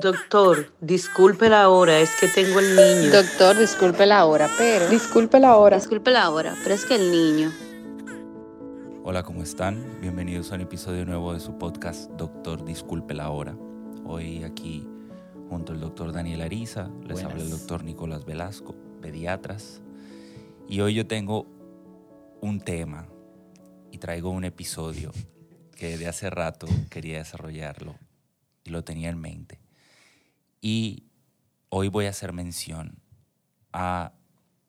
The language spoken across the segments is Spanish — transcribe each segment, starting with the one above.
Doctor, disculpe la hora, es que tengo el niño. Doctor, disculpe la hora, pero... Disculpe la hora. Disculpe la hora, pero es que el niño... Hola, ¿cómo están? Bienvenidos a un episodio nuevo de su podcast Doctor, disculpe la hora. Hoy aquí junto al doctor Daniel Ariza, les habla el doctor Nicolás Velasco, pediatras. Y hoy yo tengo un tema y traigo un episodio que de hace rato quería desarrollarlo y lo tenía en mente. Y hoy voy a hacer mención a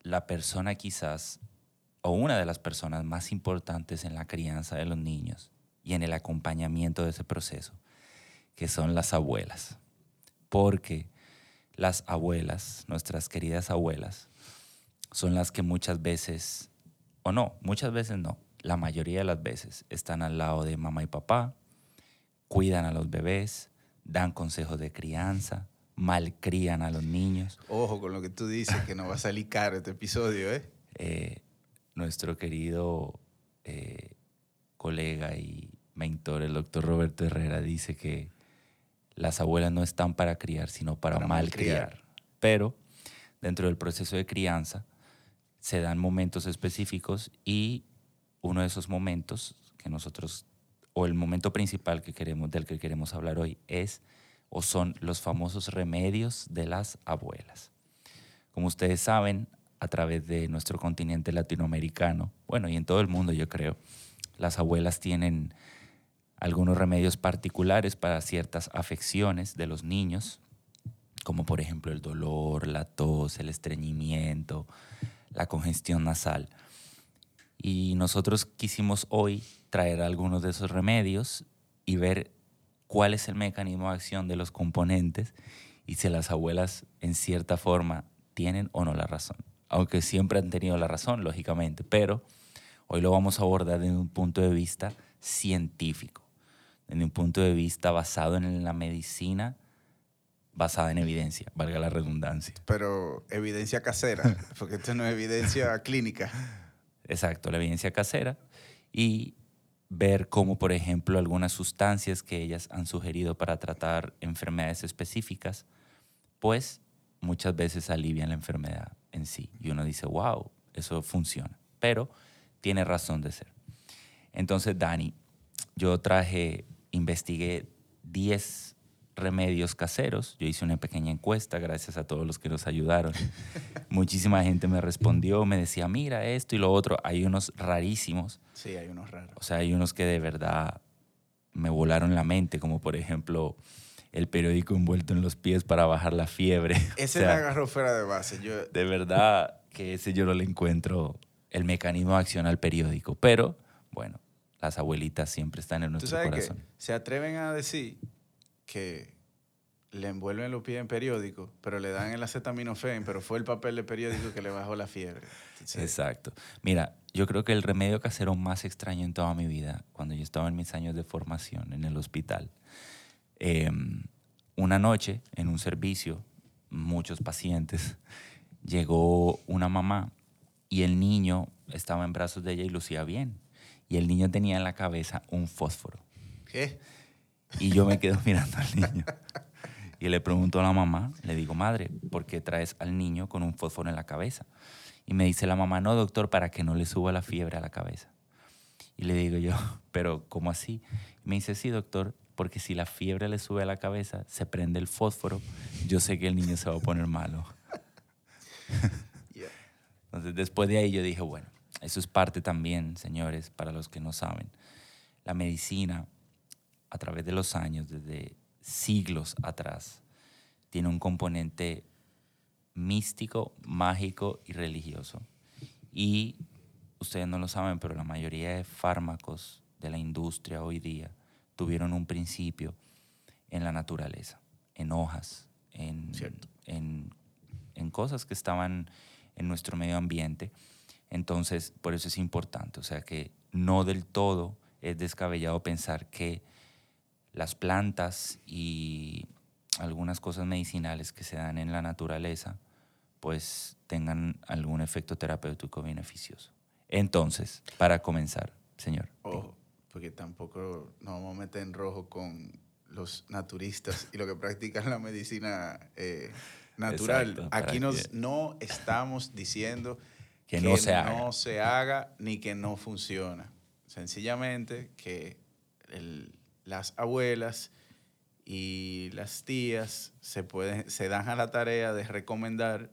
la persona quizás, o una de las personas más importantes en la crianza de los niños y en el acompañamiento de ese proceso, que son las abuelas. Porque las abuelas, nuestras queridas abuelas, son las que muchas veces, o no, muchas veces no, la mayoría de las veces están al lado de mamá y papá, cuidan a los bebés, dan consejos de crianza, malcrían a los niños. Ojo con lo que tú dices, que nos va a salir caro este episodio, ¿eh? eh nuestro querido eh, colega y mentor, el doctor Roberto Herrera, dice que las abuelas no están para criar, sino para, malcriar. Pero dentro del proceso de crianza se dan momentos específicos y uno de esos momentos que nosotros, o el momento principal que queremos, del que queremos hablar hoy, es o son los famosos remedios de las abuelas. Como ustedes saben, a través de nuestro continente latinoamericano, bueno, y en todo el mundo yo creo, las abuelas tienen algunos remedios particulares para ciertas afecciones de los niños, como por ejemplo el dolor, la tos, el estreñimiento, la congestión nasal. Y nosotros quisimos hoy traer algunos de esos remedios y ver cuál es el mecanismo de acción de los componentes y si las abuelas en cierta forma tienen o no la razón. Aunque siempre han tenido la razón, lógicamente, pero hoy lo vamos a abordar desde un punto de vista científico, desde un punto de vista basado en la medicina, basada en evidencia, valga la redundancia. Pero evidencia casera, porque esto no es evidencia clínica. Exacto, la evidencia casera. Y ver cómo, por ejemplo, algunas sustancias que ellas han sugerido para tratar enfermedades específicas, pues muchas veces alivian la enfermedad en sí. Y uno dice, wow, eso funciona. Pero tiene razón de ser. Entonces, Dani, yo traje, investigué 10 remedios caseros. Yo hice una pequeña encuesta, gracias a todos los que nos ayudaron. Muchísima gente me respondió, me decía, mira esto y lo otro. Hay unos rarísimos. Sí, hay unos raros. O sea, hay unos que de verdad me volaron la mente, como por ejemplo el periódico envuelto en los pies para bajar la fiebre. Ese me agarró fuera de base. Yo... De verdad que ese yo no le encuentro el mecanismo de acción al periódico. Pero, bueno, las abuelitas siempre están en nuestro ¿Tú sabes corazón. Que se atreven a decir que le envuelven los pies en periódico, pero le dan el acetaminofén, pero fue el papel de periódico que le bajó la fiebre. Exacto. Mira, yo creo que el remedio casero más extraño en toda mi vida, cuando yo estaba en mis años de formación en el hospital, em, una noche en un servicio, muchos pacientes, llegó una mamá y el niño estaba en brazos de ella y lucía bien. Y el niño tenía en la cabeza un fósforo. ¿Qué? Y yo me quedo mirando al niño. Y le pregunto a la mamá, le digo, madre, ¿por qué traes al niño con un fósforo en la cabeza? Y me dice la mamá, no, doctor, para que no le suba la fiebre a la cabeza. Y le digo yo, pero ¿cómo así? Y me dice, sí, doctor, porque si la fiebre le sube a la cabeza, se prende el fósforo, yo sé que el niño se va a poner malo. Entonces, después de ahí yo dije, bueno, eso es parte también, señores, para los que no saben. La medicina a través de los años, desde siglos atrás, tiene un componente místico, mágico y religioso. Y ustedes no lo saben, pero la mayoría de fármacos de la industria hoy día tuvieron un principio en la naturaleza, en hojas, en, en, en cosas que estaban en nuestro medio ambiente. Entonces, por eso es importante, o sea que no del todo es descabellado pensar que las plantas y algunas cosas medicinales que se dan en la naturaleza, pues tengan algún efecto terapéutico beneficioso. Entonces, para comenzar, señor. Ojo, porque tampoco nos vamos a meter en rojo con los naturistas y los que practican la medicina eh, natural. Exacto, Aquí nos, que- no estamos diciendo Que no se haga. no se haga ni que no funciona. Sencillamente que el- las abuelas y las tías se, pueden, se dan a la tarea de recomendar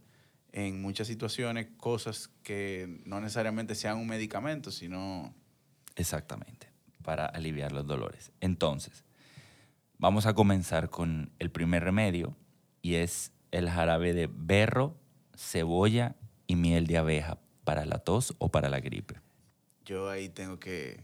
en muchas situaciones cosas que no necesariamente sean un medicamento, sino Exactamente, para aliviar los dolores. Entonces, vamos a comenzar con el primer remedio y es el jarabe de berro, cebolla y miel de abeja para la tos o para la gripe. yo ahí tengo que,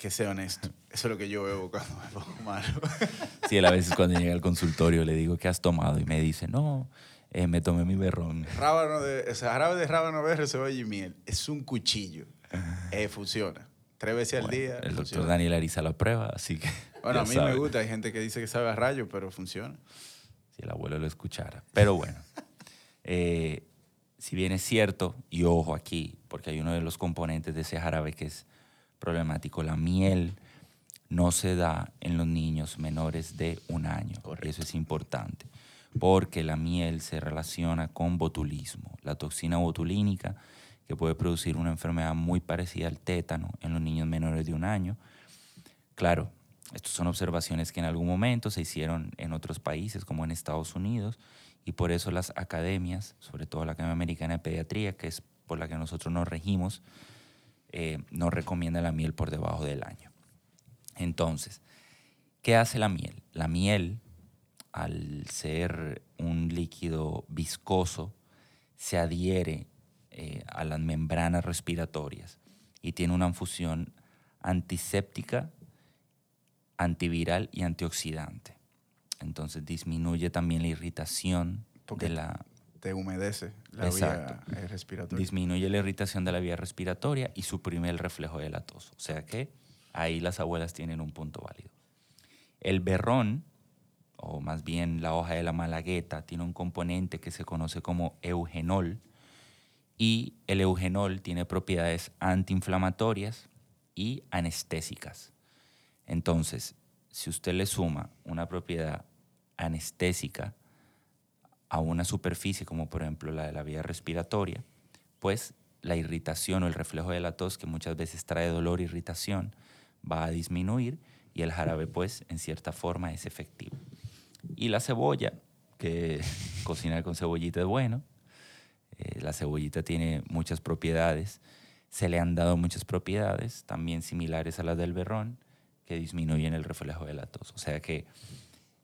que ser honesto. Eso es lo que yo bebo cuando me pongo malo. Sí, él a veces cuando llega al consultorio le digo, ¿qué has tomado? Y me dice, no, eh, me tomé mi berrón. rábano de, o sea, jarabe de rábano verde, cebolla y miel. Es un cuchillo. Eh, funciona. Tres veces al Bueno, día. el doctor funciona. Daniel Ariza lo prueba, así que... Bueno, a mí sabe. me gusta. Hay gente que dice que sabe a rayo, pero funciona. si el abuelo lo escuchara. Pero bueno, eh, si bien es cierto, y ojo aquí, porque hay uno de los componentes de ese jarabe que es problemático, la miel no se da en los niños menores de un año. Correcto. Y eso es importante, porque la miel se relaciona con botulismo, la toxina botulínica que puede producir una enfermedad muy parecida al tétano en los niños menores de un año. Claro, estas son observaciones que en algún momento se hicieron en otros países, como en Estados Unidos, y por eso las academias, sobre todo la Academia Americana de Pediatría, que es por la que nosotros nos regimos, eh, nos recomienda la miel por debajo del año. Entonces, ¿qué hace la miel? La miel, al ser un líquido viscoso, se adhiere eh, a las membranas respiratorias y tiene una función antiséptica, antiviral y antioxidante. Entonces disminuye también la irritación de la Te humedece la Exacto. vía eh, respiratoria. disminuye la irritación de la vía respiratoria y suprime el reflejo de la tos. O sea que ahí las abuelas tienen un punto válido. El berrón, o más bien la hoja de la malagueta, tiene un componente que se conoce como eugenol y el eugenol tiene propiedades antiinflamatorias y anestésicas. Entonces, si usted le suma una propiedad anestésica a una superficie como por ejemplo la de la vía respiratoria, pues la irritación o el reflejo de la tos, que muchas veces trae dolor e irritación, va a disminuir y el jarabe pues en cierta forma es efectivo. Y la cebolla, que cocinar con cebollita es bueno, eh, la cebollita tiene muchas propiedades, se le han dado muchas propiedades, también similares a las del berrón, que disminuyen el reflejo de la tos. O sea que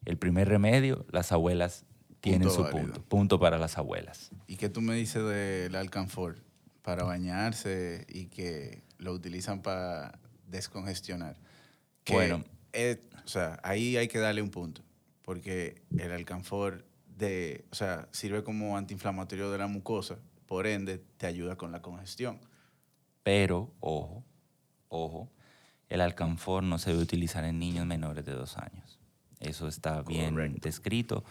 el primer remedio, las abuelas tienen Punto su válido. punto. Punto para las abuelas. ¿Y qué tú me dices del alcanfor? Para bañarse y que lo utilizan para descongestionar. Que Bueno. es- o sea, ahí hay que darle un punto. Porque el alcanfor de, o sea, sirve como antiinflamatorio de la mucosa. Por ende, te ayuda con la congestión. Pero, ojo, ojo, el alcanfor no se debe utilizar en niños menores de dos años. Eso está bien Correcto. descrito.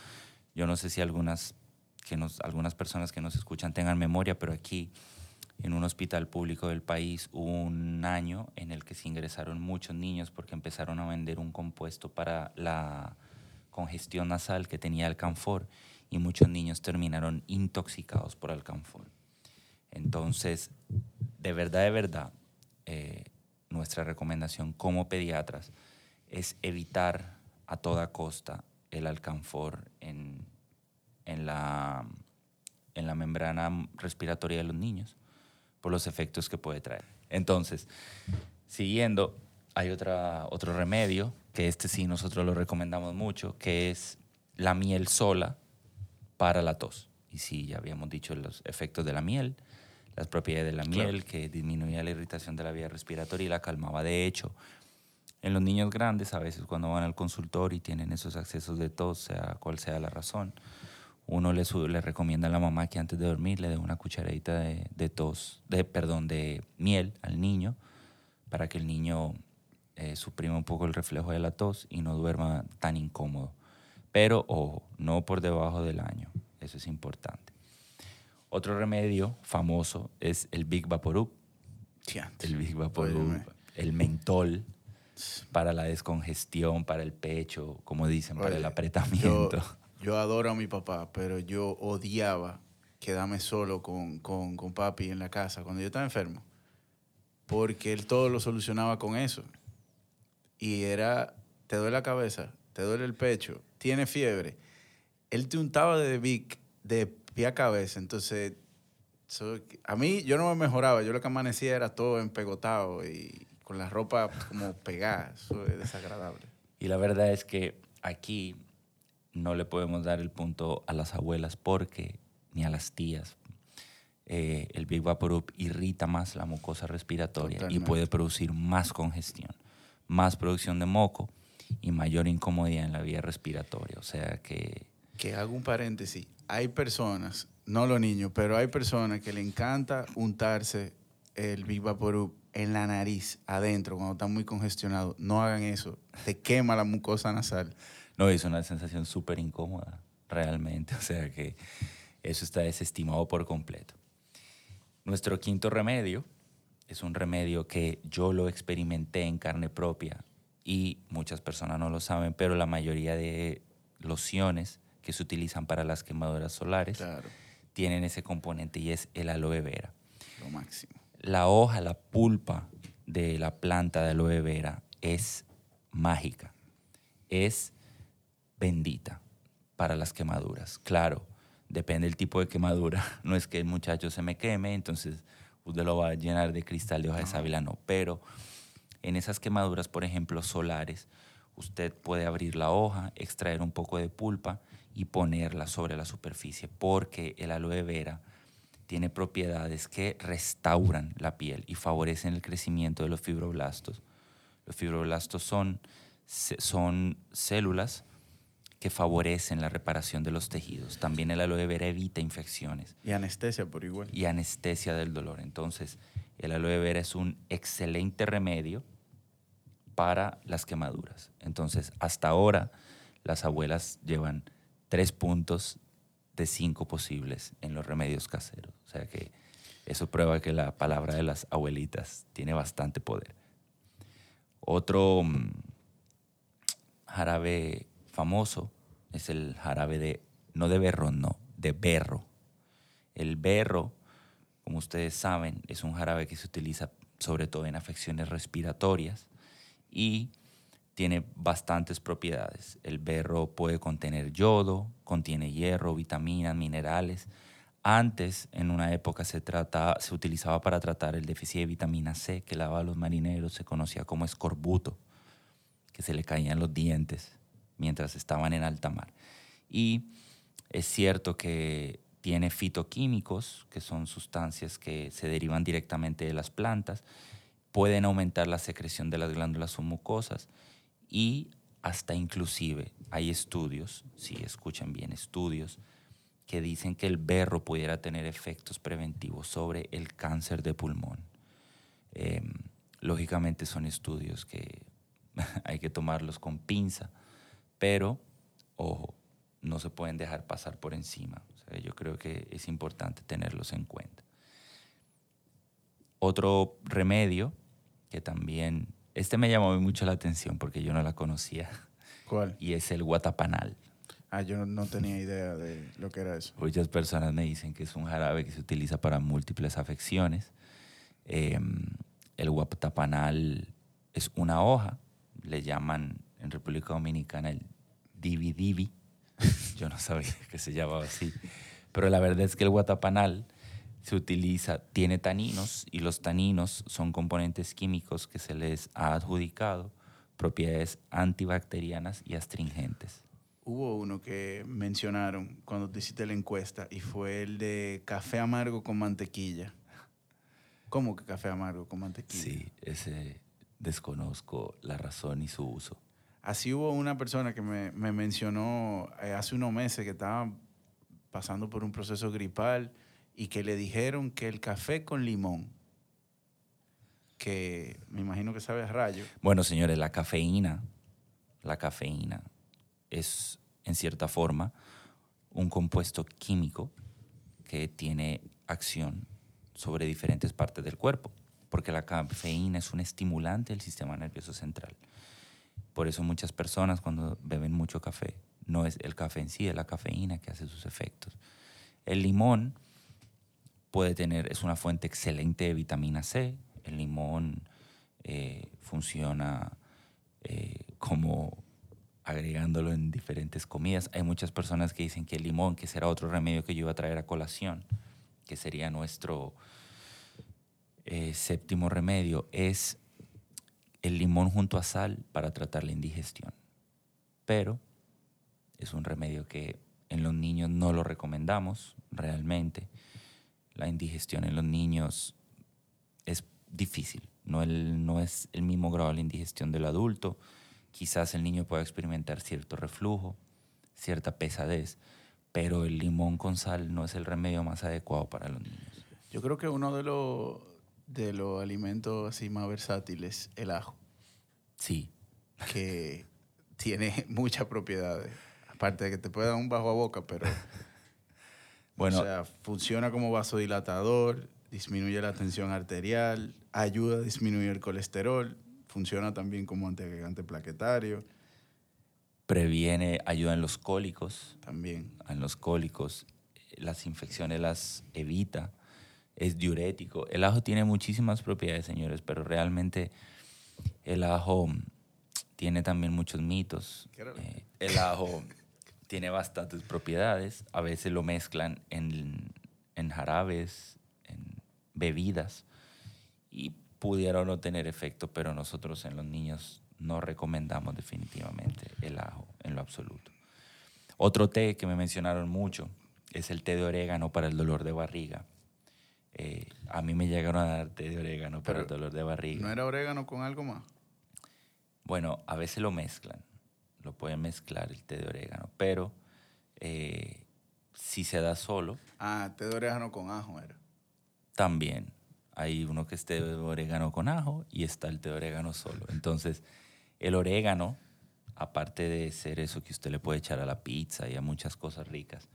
Yo no sé si algunas, que nos, algunas personas que nos escuchan tengan memoria, pero aquí en un hospital público del país hubo un año en el que se ingresaron muchos niños porque empezaron a vender un compuesto para la congestión nasal que tenía alcanfor y muchos niños terminaron intoxicados por alcanfor. Entonces, de verdad, de verdad, eh, nuestra recomendación como pediatras es evitar a toda costa el alcanfor en, en la, en la membrana respiratoria de los niños por los efectos que puede traer. Entonces, siguiendo, hay otra, otro remedio, que este sí nosotros lo recomendamos mucho, que es la miel sola para la tos. Y sí, ya habíamos dicho los efectos de la miel, las propiedades de la Claro. miel, que disminuía la irritación de la vía respiratoria y la calmaba. De hecho, en los niños grandes, a veces cuando van al consultorio y tienen esos accesos de tos, sea cual sea la razón, uno le, le recomienda a la mamá que antes de dormir le dé una cucharadita de, de tos, de, perdón, de miel al niño para que el niño eh, suprima un poco el reflejo de la tos y no duerma tan incómodo. Pero, ojo, no por debajo del año. Eso es importante. Otro remedio famoso es el Big Vaporub. El Big Vaporub, el mentol. Para la descongestión, para el pecho, como dicen, para el apretamiento. Yo, yo adoro a mi papá, pero yo odiaba quedarme solo con, con, con papi en la casa cuando yo estaba enfermo. Porque él todo lo solucionaba con eso. Y era, te duele la cabeza, te duele el pecho, tiene fiebre. Él te untaba de Vic de pie a cabeza. Entonces, eso- a mí yo no me mejoraba. Yo lo que amanecía era todo empegotado y con la ropa como pegada. Eso es desagradable. Y la verdad es que aquí no le podemos dar el punto a las abuelas porque, ni a las tías. Eh, el Big Vaporub irrita más la mucosa respiratoria y Totalmente. puede producir más congestión, más producción de moco y mayor incomodidad en la vía respiratoria. O sea que Que hago un paréntesis. Hay personas, no los niños, pero hay personas que le encanta untarse el Big Vaporub en la nariz, adentro, cuando está muy congestionado. No hagan eso. Te quema la mucosa nasal. no es una sensación súper incómoda, realmente. O sea que eso está desestimado por completo. Nuestro quinto remedio es un remedio que yo lo experimenté en carne propia y muchas personas no lo saben, pero la mayoría de lociones que se utilizan para las quemaduras solares Claro, tienen ese componente y es el aloe vera. lo máximo. La hoja, la pulpa de la planta de aloe vera es mágica, es bendita para las quemaduras. Claro, depende del tipo de quemadura. No es que el muchacho se me queme, entonces usted lo va a llenar de cristal de hoja de sábila, no. Pero en esas quemaduras, por ejemplo, solares, usted puede abrir la hoja, extraer un poco de pulpa y ponerla sobre la superficie, porque el aloe vera tiene propiedades que restauran la piel y favorecen el crecimiento de los fibroblastos. Los fibroblastos son, son células que favorecen la reparación de los tejidos. También el aloe vera evita infecciones Y anestesia por igual. y anestesia del dolor. Entonces, el aloe vera es un excelente remedio para las quemaduras. Entonces, hasta ahora, las abuelas llevan tres puntos de cinco posibles en los remedios caseros. O sea que eso prueba que la palabra de las abuelitas tiene bastante poder. Otro mm, jarabe famoso es el jarabe de, no de berro, no, de berro. El berro, como ustedes saben, es un jarabe que se utiliza sobre todo en afecciones respiratorias y tiene bastantes propiedades. El berro puede contener yodo, contiene hierro, vitaminas, minerales. Antes, en una época, se, trata, se utilizaba para tratar el déficit de vitamina C que daba a los marineros, se conocía como escorbuto, que se le caían los dientes mientras estaban en alta mar. Y es cierto que tiene fitoquímicos, que son sustancias que se derivan directamente de las plantas, pueden aumentar la secreción de las glándulas mucosas y hasta inclusive hay estudios, si escuchan bien, estudios que dicen que el berro pudiera tener efectos preventivos sobre el cáncer de pulmón. Eh, lógicamente son estudios que hay que tomarlos con pinza, pero ojo, no se pueden dejar pasar por encima. Yo creo que es importante tenerlos en cuenta. Otro remedio que también, este me llamó mucho la atención porque yo no la conocía, ¿Cuál? y es el guatapanal. Ah, yo no, tenía idea de lo que era eso. Muchas personas me dicen que es un jarabe que se utiliza para múltiples afecciones. Eh, el guatapanal es una hoja, le llaman en República Dominicana el divi divi. Yo no sabía que se llamaba así. Pero la verdad es que el guatapanal se utiliza, tiene taninos y los taninos son componentes químicos que se les ha adjudicado propiedades antibacterianas y astringentes. Hubo uno que mencionaron cuando te hiciste la encuesta y fue el de café amargo con mantequilla. ¿Cómo que café amargo con mantequilla? Sí, ese desconozco la razón y su uso. Así hubo una persona que me, me mencionó eh, hace unos meses que estaba pasando por un proceso gripal y que le dijeron que el café con limón, que me imagino que sabe a rayo, Bueno, señores, la cafeína, la cafeína es en cierta forma un compuesto químico que tiene acción sobre diferentes partes del cuerpo. porque la cafeína es un estimulante del sistema nervioso central. Por eso muchas personas cuando beben mucho café, no es el café en sí, es la cafeína que hace sus efectos. El limón puede tener, es una fuente excelente de vitamina C. El limón eh, funciona eh, como agregándolo en diferentes comidas. Hay muchas personas que dicen que el limón, que será otro remedio que yo iba a traer a colación, que sería nuestro eh, séptimo remedio, es el limón junto a sal para tratar la indigestión. Pero es un remedio que en los niños no lo recomendamos realmente. La indigestión en los niños es difícil, no, el, no es el mismo grado de la indigestión del adulto. Quizás el niño pueda experimentar cierto reflujo, cierta pesadez, pero el limón con sal no es el remedio más adecuado para los niños. Yo creo que uno de los de los alimentos así más versátiles, el ajo. Sí. Que tiene muchas propiedades. Aparte de que te puede dar un bajo a boca, pero. bueno. O sea, funciona como vasodilatador, disminuye la tensión arterial, ayuda a disminuir el colesterol, funciona también como antiagregante plaquetario. Previene, ayuda en los cólicos. También. En los cólicos. Las infecciones las evita. Es diurético. El ajo tiene muchísimas propiedades, señores, pero realmente el ajo tiene también muchos mitos. Eh, el ajo tiene bastantes propiedades. A veces lo mezclan en, en jarabes, en bebidas, y pudiera no tener efecto, pero nosotros en los niños no recomendamos definitivamente el ajo en lo absoluto. Otro té que me mencionaron mucho es el té de orégano para el dolor de barriga. Eh, a mí me llegaron a dar té de orégano para el dolor de barriga. ¿No era orégano con algo más? Bueno, a veces lo mezclan, lo pueden mezclar el té de orégano, pero eh, si se da solo. Ah, té de orégano con ajo era. También. Hay uno que es té de orégano con ajo y está el té de orégano solo. Entonces, el orégano, aparte de ser eso que usted le puede echar a la pizza y a muchas cosas ricas,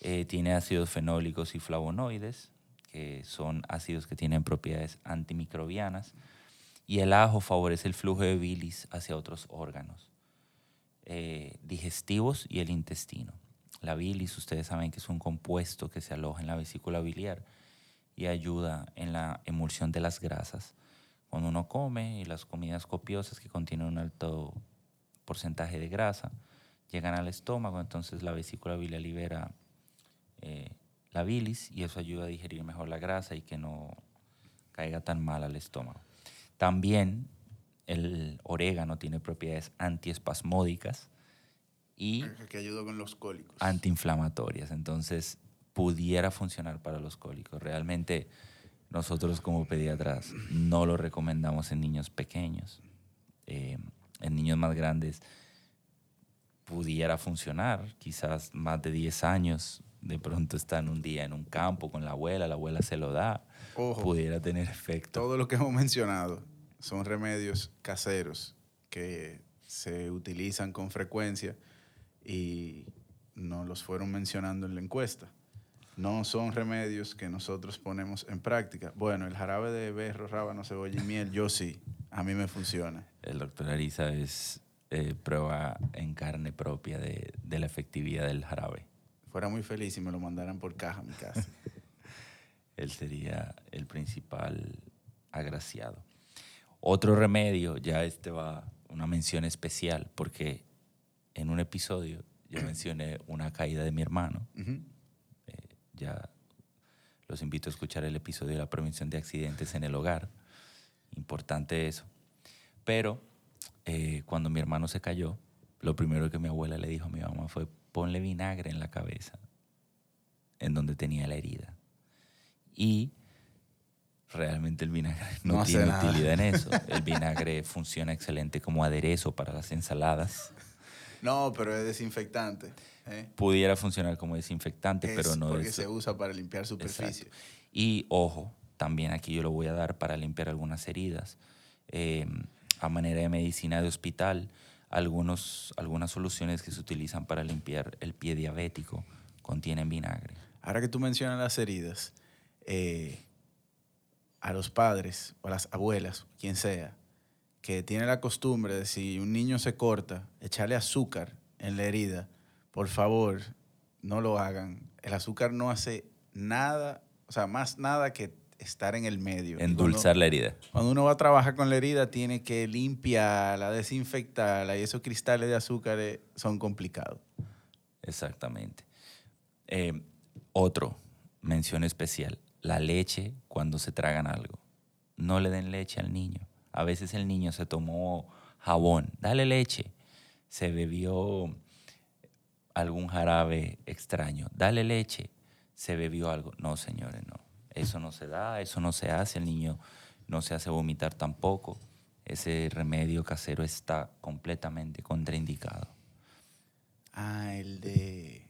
eh, tiene ácidos fenólicos y flavonoides, que son ácidos que tienen propiedades antimicrobianas y el ajo favorece el flujo de bilis hacia otros órganos eh, digestivos y el intestino. La bilis, ustedes saben que es un compuesto que se aloja en la vesícula biliar y ayuda en la emulsión de las grasas. Cuando uno come y las comidas copiosas que contienen un alto porcentaje de grasa llegan al estómago, entonces la vesícula biliar libera eh, la bilis y eso ayuda a digerir mejor la grasa y que no caiga tan mal al estómago. También el orégano tiene propiedades antiespasmódicas y que ayuda con los cólicos. antiinflamatorias. Entonces, pudiera funcionar para los cólicos. Realmente, nosotros como pediatras no lo recomendamos en niños pequeños. Eh, en niños más grandes pudiera funcionar, quizás más de 10 años, de pronto están un día en un campo con la abuela, la abuela se lo da, pudiera tener efecto. Todo lo que hemos mencionado son remedios caseros que se utilizan con frecuencia y no los fueron mencionando en la encuesta. No son remedios que nosotros ponemos en práctica. Bueno, el jarabe de berro, rábano, cebolla y miel, yo sí, a mí me funciona. El doctor Ariza es eh, prueba en carne propia de, de la efectividad del jarabe fuera muy feliz si me lo mandaran por caja a mi casa. Él sería el principal agraciado. Otro remedio, ya este va una mención especial, porque en un episodio yo mencioné una caída de mi hermano. Eh, ya los invito a escuchar el episodio de la prevención de accidentes en el hogar. Importante eso. Pero eh, cuando mi hermano se cayó, lo primero que mi abuela le dijo a mi mamá fue, ponle vinagre en la cabeza, en donde tenía la herida. Y realmente el vinagre no, tiene utilidad en eso. El vinagre funciona excelente como aderezo para las ensaladas. No, pero es desinfectante. ¿eh? Pudiera funcionar como desinfectante, pero no porque se usa para limpiar superficie. Y ojo, también aquí yo lo voy a dar para limpiar algunas heridas. Eh, a manera de medicina de hospital, algunos, algunas soluciones que se utilizan para limpiar el pie diabético contienen vinagre. Ahora que tú mencionas las heridas, eh, a los padres o a las abuelas, quien sea, que tiene la costumbre de si un niño se corta, echarle azúcar en la herida, por favor, no lo hagan. El azúcar no hace nada, o sea, más nada que estar en el medio. Endulzar la herida. Cuando uno va a trabajar con la herida, tiene que limpiarla, desinfectarla y esos cristales de azúcar eh, son complicados. Exactamente. Eh, otro, mención especial, la leche cuando se tragan algo. No le den leche al niño. A veces el niño se tomó jabón, dale leche. Se bebió algún jarabe extraño, dale leche. Se bebió algo. No, señores, no. Eso no se da, eso no se hace. El niño no se hace vomitar tampoco. Ese remedio casero está completamente contraindicado. Ah, el de...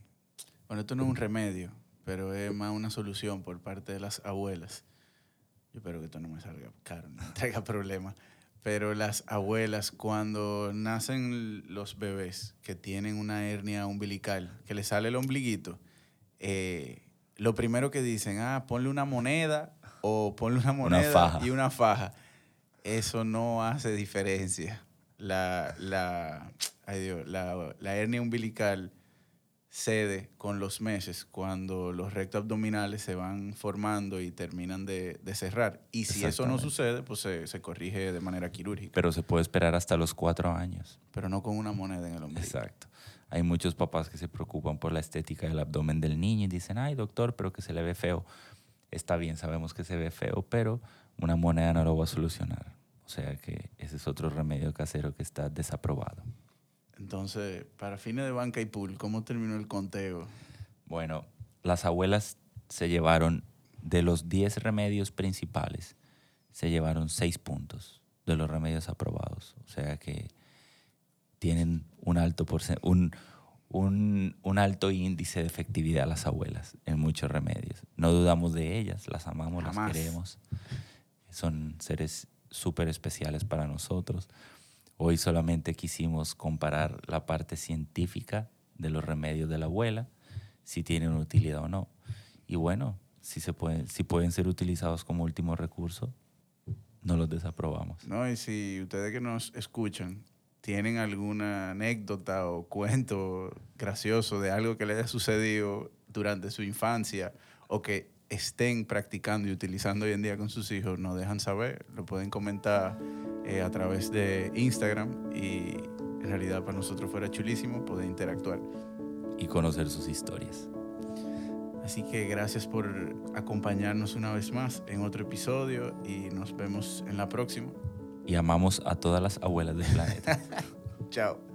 Bueno, esto no es un remedio, pero es más una solución por parte de las abuelas. Yo espero que esto no me salga caro, no me traiga problemas. Pero las abuelas, cuando nacen los bebés que tienen una hernia umbilical, que les sale el ombliguito, eh, lo primero que dicen, ah, ponle una moneda o ponle una moneda y una faja. Eso no hace diferencia. La, la, la, la hernia umbilical cede con los meses cuando los rectos abdominales se van formando y terminan de, cerrar. Y si eso no sucede, pues se, corrige de manera quirúrgica. Pero se puede esperar hasta los cuatro años. Pero no con una moneda en el ombligo. Exacto. Hay muchos papás que se preocupan por la estética del abdomen del niño y dicen, ay doctor, pero que se le ve feo. Está bien, sabemos que se ve feo, pero una moneda no lo va a solucionar. O sea que ese es otro remedio casero que está desaprobado. Entonces, para fines de banca y pool, ¿cómo terminó el conteo? Bueno, las abuelas se llevaron de los 10 remedios principales, se llevaron 6 puntos de los remedios aprobados. O sea que tienen un alto, un, un, un, alto índice de efectividad las abuelas en muchos remedios. No dudamos de ellas, las amamos, las queremos. Son seres súper especiales para nosotros. Hoy solamente quisimos comparar la parte científica de los remedios de la abuela, si tienen utilidad o no. Y bueno, si, se pueden, si pueden ser utilizados como último recurso, no los desaprobamos. No, y si ustedes que nos escuchan tienen alguna anécdota o cuento gracioso de algo que les haya sucedido durante su infancia o que estén practicando y utilizando hoy en día con sus hijos, nos dejan saber, lo pueden comentar eh, a través de Instagram y en realidad para nosotros fuera chulísimo poder interactuar. Y conocer sus historias. Así que gracias por acompañarnos una vez más en otro episodio y nos vemos en la próxima. Y amamos a todas las abuelas del planeta. Chao.